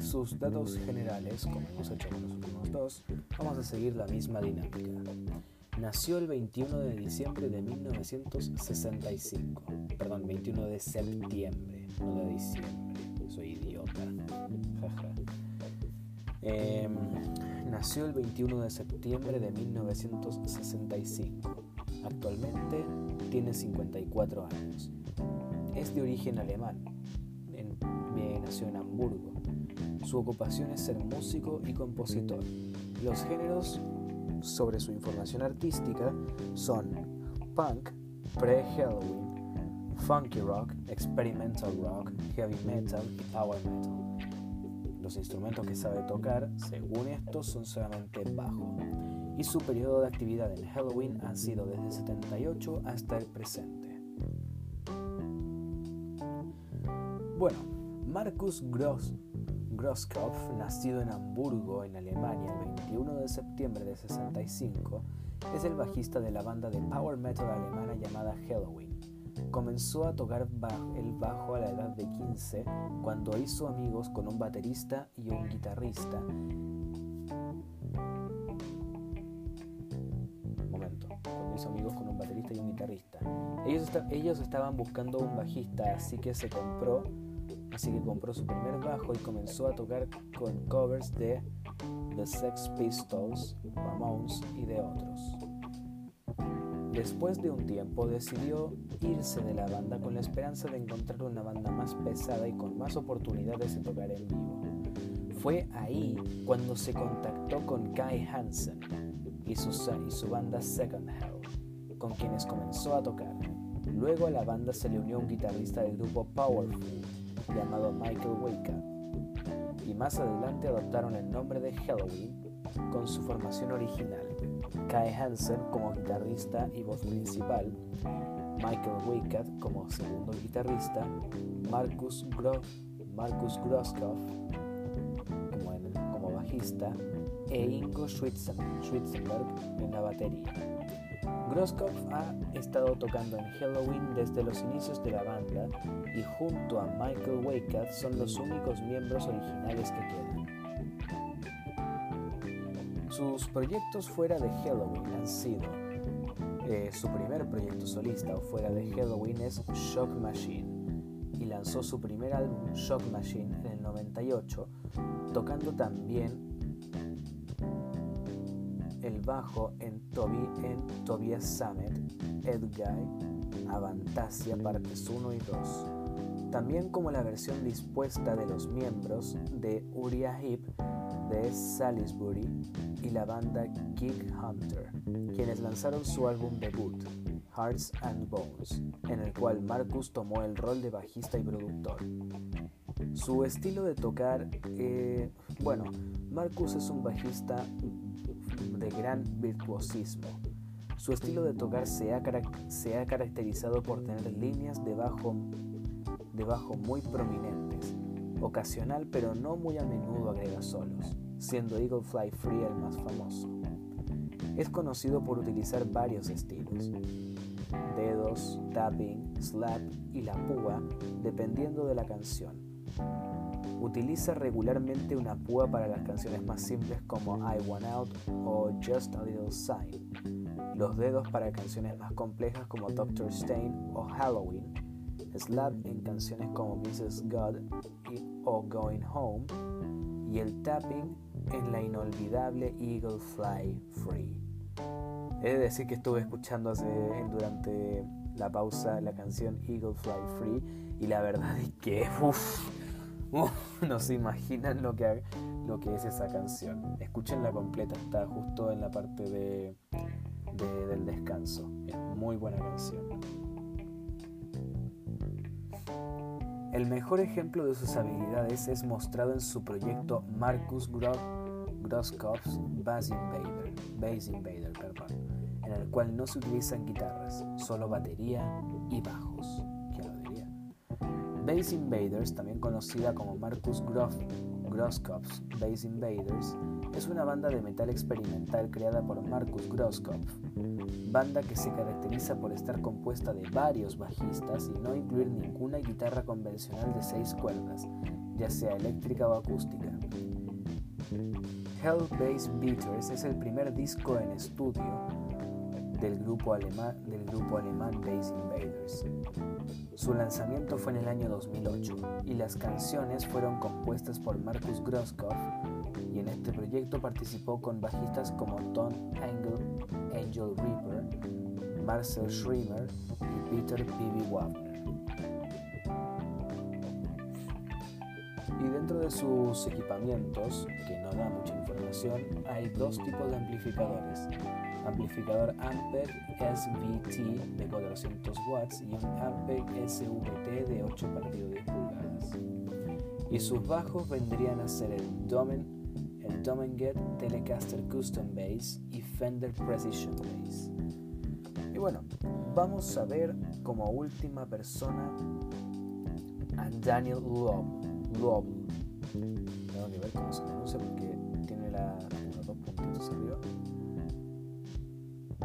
Sus datos generales, como hemos hecho con los últimos dos, vamos a seguir la misma dinámica. Nació el 21 de diciembre de 1965. Perdón, 21 de septiembre, no de diciembre. Soy idiota. Em, nació el 21 de septiembre de 1965. Actualmente tiene 54 años. Es de origen alemán. nació en Hamburgo. Su ocupación es ser músico y compositor. Los géneros sobre su información artística son punk, pre-Halloween, funky rock, experimental rock, heavy metal power metal. Los instrumentos que sabe tocar, según esto, son solamente bajo. Y su periodo de actividad en Halloween ha sido desde el 78 hasta el presente. Bueno, Marcus Gross Groskopf, nacido en Hamburgo, en Alemania, el 21 de septiembre de 65, es el bajista de la banda de power metal alemana llamada Halloween. Comenzó a tocar el bajo a la edad de 15 cuando hizo amigos con un baterista y un guitarrista. Momento, cuando hizo amigos con un baterista y un guitarrista. Ellos, ellos estaban buscando un bajista, así que se compró así que compró su primer bajo y comenzó a tocar con covers de The Sex Pistols, Ramones y de otros. Después de un tiempo decidió irse de la banda con la esperanza de encontrar una banda más pesada y con más oportunidades de tocar en vivo. Fue ahí cuando se contactó con Kai Hansen y su, banda Second Hell, con quienes comenzó a tocar. Luego a la banda se le unió un guitarrista del grupo Powerful, llamado Michael Wake y más adelante adoptaron el nombre de Halloween con su formación original. Kai Hansen como guitarrista y voz principal, Michael Wake como segundo guitarrista, Marcus, Gro Marcus como, como bajista e Ingo Schwitzenberg en la batería. Groskopf ha estado tocando en Halloween desde los inicios de la banda y junto a Michael Wakeat son los únicos miembros originales que quedan. Sus proyectos fuera de Halloween han sido eh, su primer proyecto solista o fuera de Halloween es Shock Machine y lanzó su primer álbum Shock Machine en el 98 tocando también el bajo en, Toby, en Tobias Summit, Edguy, Avantasia partes 1 y 2, también como la versión dispuesta de los miembros de Uriah Heep de Salisbury y la banda Geek Hunter, quienes lanzaron su álbum debut, Hearts and Bones, en el cual Marcus tomó el rol de bajista y productor. Su estilo de tocar, eh, bueno, Marcus es un bajista de gran virtuosismo. Su estilo de tocar se ha, caracterizado por tener líneas de bajo muy prominentes, ocasional pero no muy a menudo agrega solos, siendo Eagle Fly Free el más famoso. Es conocido por utilizar varios estilos, dedos, tapping, slap y la púa, dependiendo de la canción Utiliza regularmente una púa para las canciones más simples como I Want Out o Just a Little Sign. los dedos para canciones más complejas como Doctor Stein o Halloween, slap en canciones como Mrs. God o Going Home, y el tapping en la inolvidable Eagle Fly Free. He de decir que estuve escuchando durante la pausa la canción Eagle Fly Free y la verdad es que uff, [laughs] no se imaginan lo que, lo que es esa canción. Escúchenla completa, está justo en la parte de, del descanso. Es muy buena canción. El mejor ejemplo de sus habilidades es mostrado en su proyecto Marcus Grosskopf's Bass Invader, Bass Invader en el cual no se utilizan guitarras, solo batería y bajos. Bass Invaders, también conocida como Marcus Grosskopf's Bass Invaders, es una banda de metal experimental creada por Marcus Grosskopf, banda que se caracteriza por estar compuesta de varios bajistas y no incluir ninguna guitarra convencional de seis cuerdas, ya sea eléctrica o acústica. Hell Bass Beaters es el primer disco en estudio del grupo alemán, del grupo alemán Bass Invaders. Su lanzamiento fue en el año 2008 y las canciones fueron compuestas por Marcus Grosskopf y en este proyecto participó con bajistas como Tom Angel, Angel Reaper, Marcel Schremer y Peter P.B. Wagner. Y dentro de sus equipamientos, que no da mucha información, hay dos tipos de amplificadores amplificador Ampeg SVT de 400 watts y un Ampeg SVT de 8 partidos 10 pulgadas. Y sus bajos vendrían a ser el Domen, el Domenget Telecaster Custom Bass y Fender Precision Bass. Y bueno, vamos a ver como última persona a Daniel Loeb. Loeb. Tengo que ver cómo se pronuncia porque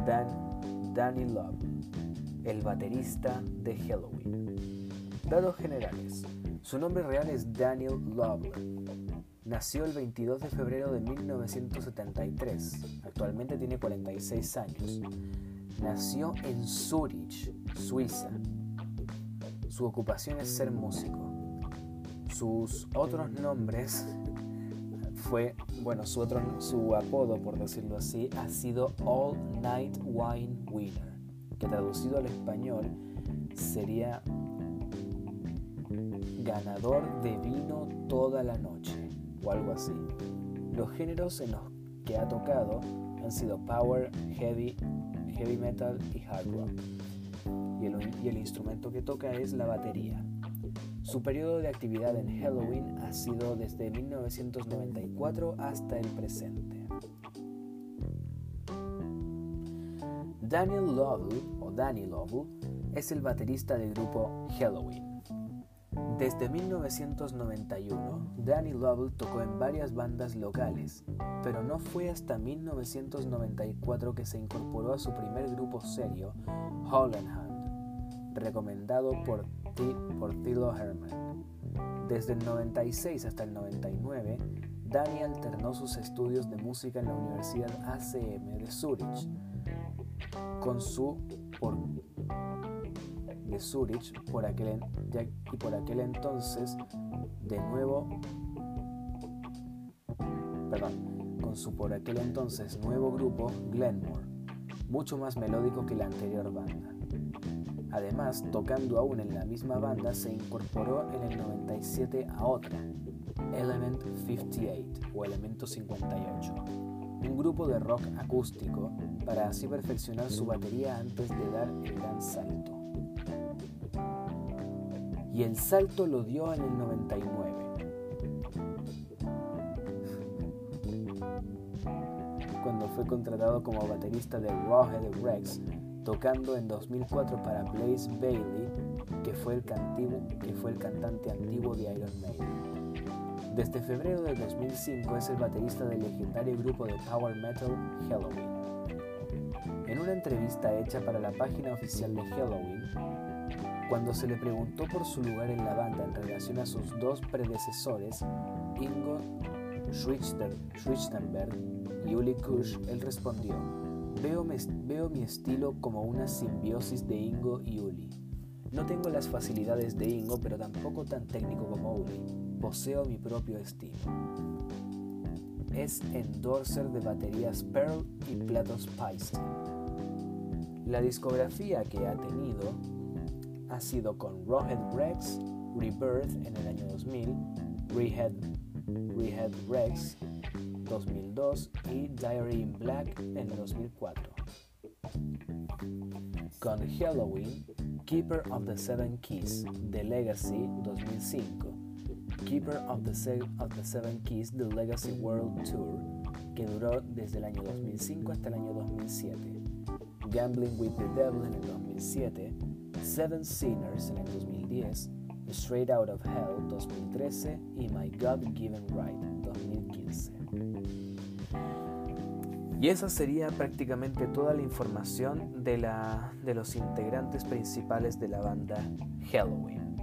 Danny Love, el baterista de Halloween. Dados generales. Su nombre real es Daniel Love. Nació el 22 de febrero de 1973. Actualmente tiene 46 años. Nació en Zurich, Suiza. Su ocupación es ser músico. Sus otros nombres fue, bueno, su, otro, su apodo, por decirlo así, ha sido All Night Wine Winner, que traducido al español sería ganador de vino toda la noche, o algo así. Los géneros en los que ha tocado han sido power, heavy, heavy metal y hard rock. Y el, y el instrumento que toca es la batería. Su periodo de actividad en Halloween ha sido desde 1994 hasta el presente. Daniel Lovell, o Danny Lovell, es el baterista del grupo Halloween. Desde 1991, Danny Lovell tocó en varias bandas locales, pero no fue hasta 1994 que se incorporó a su primer grupo serio, Holland Hand, recomendado por por Thilo Herman. Desde el 96 hasta el 99, Danny alternó sus estudios de música en la Universidad ACM de Zurich con su por, de Zurich por aquel, y por aquel entonces de nuevo perdón, con su por aquel entonces nuevo grupo Glenmore, mucho más melódico que la anterior banda. Además, tocando aún en la misma banda, se incorporó en el 97 a otra, Element 58 o Elemento 58, un grupo de rock acústico para así perfeccionar su batería antes de dar el gran salto. Y el salto lo dio en el 99. [laughs] Cuando fue contratado como baterista de Rawhead Rex tocando en 2004 para Blaze Bailey, que fue, el que fue el cantante antiguo de Iron Maiden. Desde febrero de 2005 es el baterista del legendario grupo de power metal Halloween. En una entrevista hecha para la página oficial de Halloween, cuando se le preguntó por su lugar en la banda en relación a sus dos predecesores, Ingo Schwichtenberg y Uli Kusch, él respondió, Veo, veo mi estilo como una simbiosis de Ingo y Uli. No tengo las facilidades de Ingo, pero tampoco tan técnico como Uli. Poseo mi propio estilo. Es endorser de baterías Pearl y platos Paiste. La discografía que ha tenido ha sido con Rawhead Rex, Rebirth en el año 2000, Rehead, Rehead Rex 2002 y Diary in Black en el 2004. Con Halloween, Keeper of the Seven Keys, The Legacy 2005, Keeper of the, of the Seven Keys, The Legacy World Tour, que duró desde el año 2005 hasta el año 2007, Gambling with the Devil en el 2007, Seven Sinners en el 2010, Straight Out of Hell 2013 y My God Given Right 2015. Y esa sería prácticamente toda la información de, la, de los integrantes principales de la banda Halloween.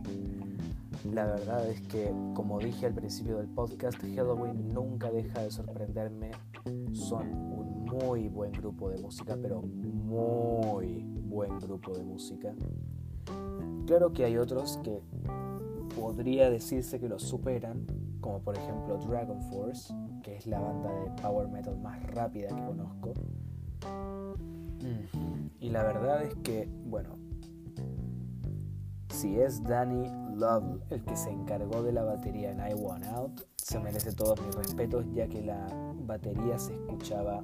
La verdad es que, como dije al principio del podcast, Halloween nunca deja de sorprenderme. Son un muy buen grupo de música, pero muy buen grupo de música. Claro que hay otros que podría decirse que los superan, como por ejemplo Dragon Force, que es la banda de power metal más rápida que conozco. Y la verdad es que, bueno, si es Danny Love el que se encargó de la batería en I Want Out, se merece todos mis respetos ya que la batería se escuchaba,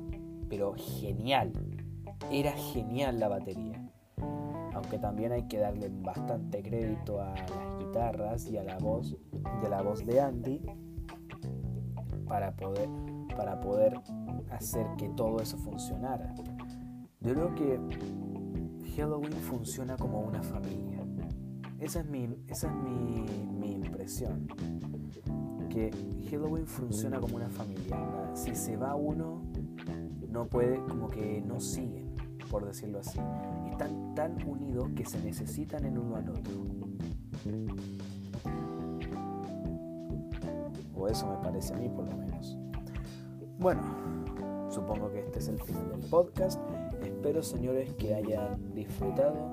pero genial. Era genial la batería. Aunque también hay que darle bastante crédito a las guitarras y a la voz, y a la voz de Andy para poder, para poder hacer que todo eso funcionara. Yo creo que Halloween funciona como una familia. Esa es mi, esa es mi, impresión. Que Halloween funciona como una familia. Si se va uno, no puede, como que no siguen, por decirlo así. Están tan unidos que se necesitan en uno al otro. O eso me parece a mí por lo menos. Bueno, supongo que este es el final del podcast. Espero señores que hayan disfrutado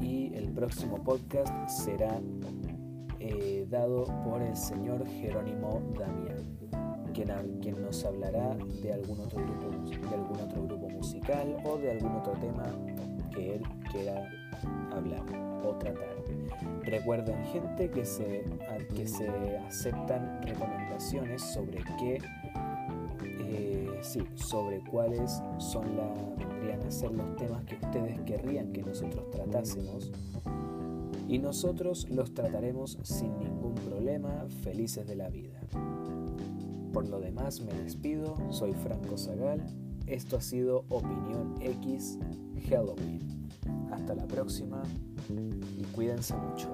y el próximo podcast será eh, dado por el señor Jerónimo Damián, quien, quien nos hablará de algún, otro grupo, de algún otro grupo musical o de algún otro tema que él quiera hablar o tratar. Recuerden gente que se, que se aceptan recomendaciones sobre qué, eh, sí, sobre cuáles son la, vendrían a ser los temas que ustedes querrían que nosotros tratásemos. Y nosotros los trataremos sin ningún problema, felices de la vida. Por lo demás me despido, soy Franco Zagal, esto ha sido Opinión X Halloween. Hasta la próxima y cuídense mucho.